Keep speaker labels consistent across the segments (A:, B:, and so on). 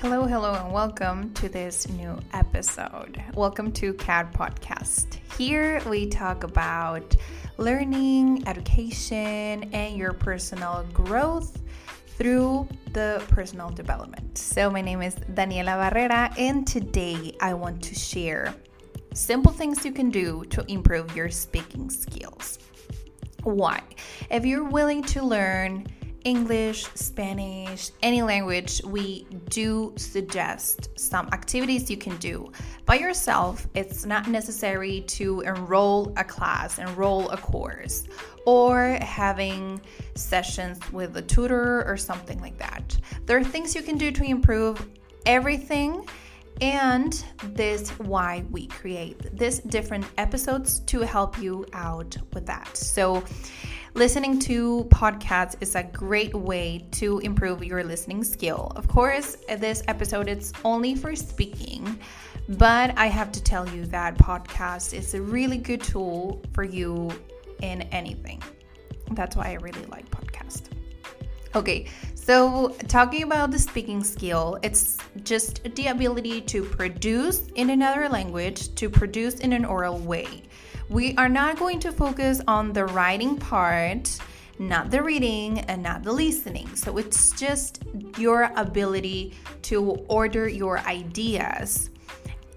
A: Hello, hello, and welcome to this new episode. Welcome to CAD Podcast. Here we talk about learning, education, and your personal growth through the personal development. So, my name is Daniela Barrera, and today I want to share simple things you can do to improve your speaking skills. Why? If you're willing to learn, English, Spanish, any language, we do suggest some activities you can do by yourself. It's not necessary to enroll a class, enroll a course, or having sessions with a tutor or something like that. There are things you can do to improve everything. And this why we create this different episodes to help you out with that. So listening to podcasts is a great way to improve your listening skill. Of course, this episode it's only for speaking, but I have to tell you that podcast is a really good tool for you in anything. That's why I really like podcast. Okay, so talking about the speaking skill, it's just the ability to produce in another language, to produce in an oral way. We are not going to focus on the writing part, not the reading, and not the listening. So it's just your ability to order your ideas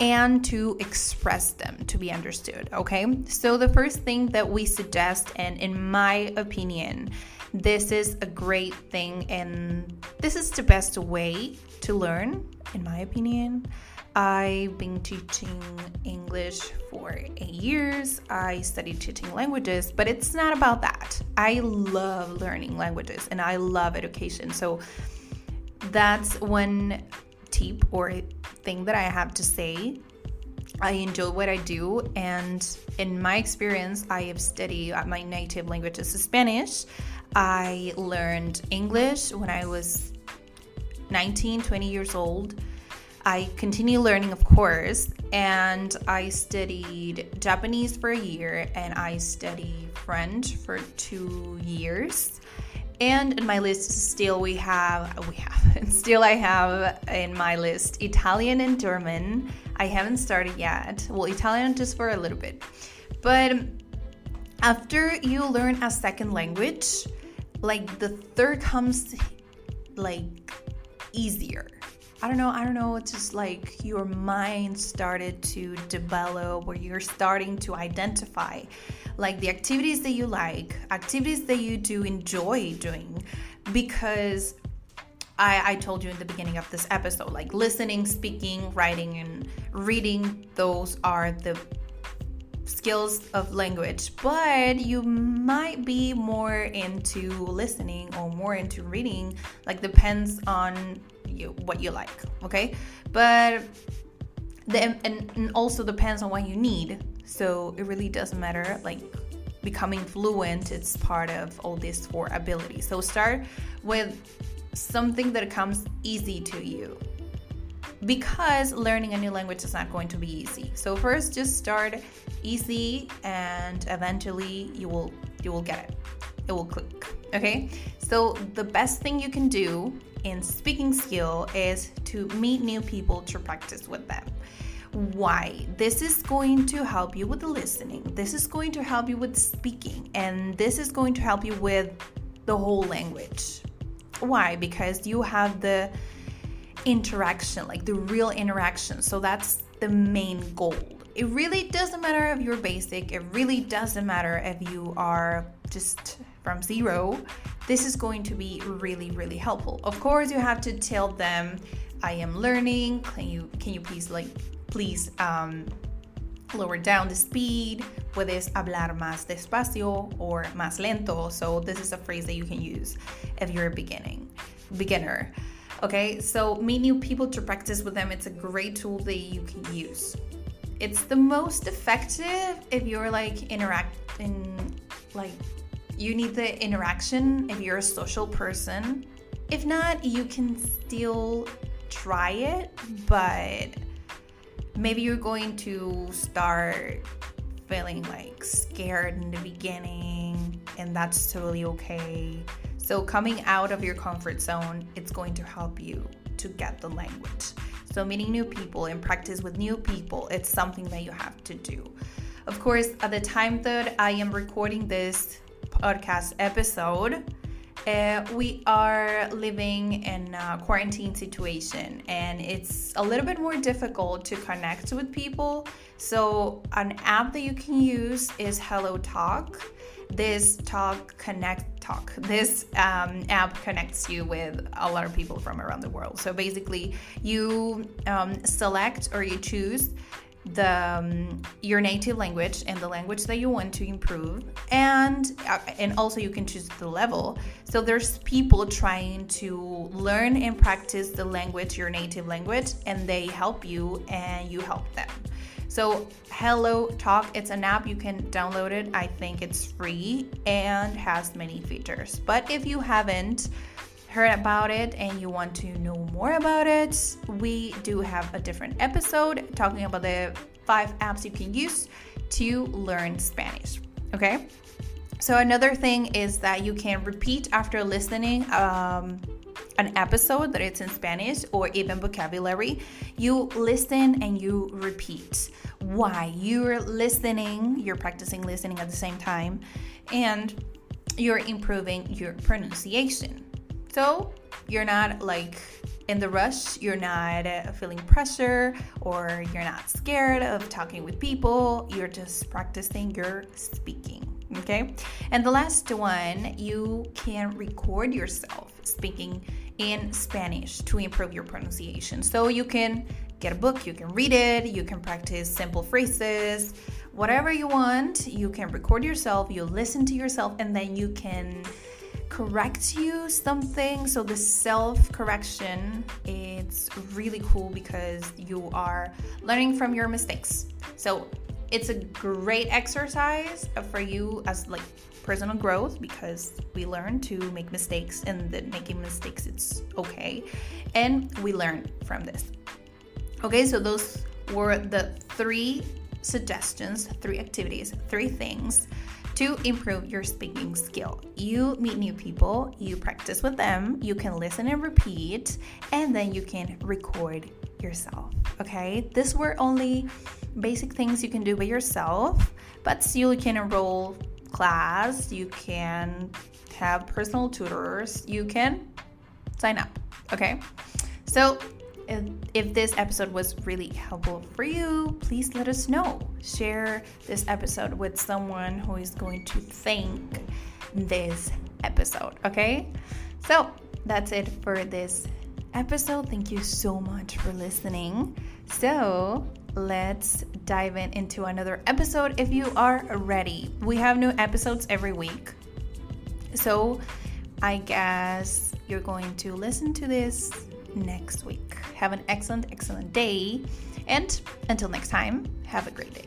A: and to express them to be understood. Okay, so the first thing that we suggest, and in my opinion, this is a great thing, and this is the best way to learn, in my opinion. I've been teaching English for eight years. I studied teaching languages, but it's not about that. I love learning languages and I love education. So that's one tip or thing that I have to say. I enjoy what I do, and in my experience, I have studied uh, my native language is Spanish. I learned English when I was 19, 20 years old. I continue learning, of course, and I studied Japanese for a year and I studied French for two years. And in my list still we have we have still I have in my list Italian and German. I haven't started yet. Well, Italian just for a little bit. But after you learn a second language, like the third comes like easier I don't know, I don't know, it's just like your mind started to develop where you're starting to identify like the activities that you like, activities that you do enjoy doing because I, I told you in the beginning of this episode, like listening, speaking, writing, and reading, those are the skills of language, but you might be more into listening or more into reading, like depends on you what you like okay? But the and, and also depends on what you need. So it really doesn't matter like becoming fluent it's part of all these four abilities so start with something that comes easy to you because learning a new language is not going to be easy so first just start easy and eventually you will you will get it it will click okay so the best thing you can do in speaking skill is to meet new people to practice with them. Why? This is going to help you with the listening. This is going to help you with speaking. And this is going to help you with the whole language. Why? Because you have the interaction, like the real interaction. So that's the main goal. It really doesn't matter if you're basic, it really doesn't matter if you are just from zero this is going to be really, really helpful. Of course, you have to tell them I am learning. Can you can you please like please um, lower down the speed? Puedes hablar más despacio or más lento. So this is a phrase that you can use if you're a beginning beginner. Okay, so meet new people to practice with them. It's a great tool that you can use. It's the most effective if you're like interacting, like you need the interaction if you're a social person. If not, you can still try it, but maybe you're going to start feeling like scared in the beginning, and that's totally okay. So, coming out of your comfort zone, it's going to help you to get the language. So, meeting new people and practice with new people, it's something that you have to do. Of course, at the time that I am recording this podcast episode, uh, we are living in a quarantine situation and it's a little bit more difficult to connect with people. So, an app that you can use is Hello Talk. This talk connect talk. This um, app connects you with a lot of people from around the world. So basically, you um, select or you choose the um, your native language and the language that you want to improve and uh, and also you can choose the level so there's people trying to learn and practice the language your native language and they help you and you help them so hello talk it's an app you can download it i think it's free and has many features but if you haven't heard about it and you want to know more about it, we do have a different episode talking about the five apps you can use to learn Spanish. Okay? So, another thing is that you can repeat after listening. Um, an episode that it's in Spanish or even vocabulary, you listen and you repeat. Why? You're listening, you're practicing listening at the same time, and you're improving your pronunciation. So you're not like in the rush, you're not feeling pressure, or you're not scared of talking with people. You're just practicing your speaking. Okay. And the last one, you can record yourself speaking in Spanish to improve your pronunciation. So you can get a book, you can read it, you can practice simple phrases, whatever you want. You can record yourself, you listen to yourself, and then you can correct you something so the self correction it's really cool because you are learning from your mistakes so it's a great exercise for you as like personal growth because we learn to make mistakes and that making mistakes it's okay and we learn from this okay so those were the three suggestions three activities three things to improve your speaking skill. You meet new people, you practice with them, you can listen and repeat, and then you can record yourself. Okay, these were only basic things you can do by yourself, but still you can enroll class, you can have personal tutors, you can sign up. Okay, so if this episode was really helpful for you, please let us know. Share this episode with someone who is going to thank this episode, okay? So that's it for this episode. Thank you so much for listening. So let's dive in into another episode if you are ready. We have new episodes every week. So I guess you're going to listen to this next week. Have an excellent, excellent day. And until next time, have a great day.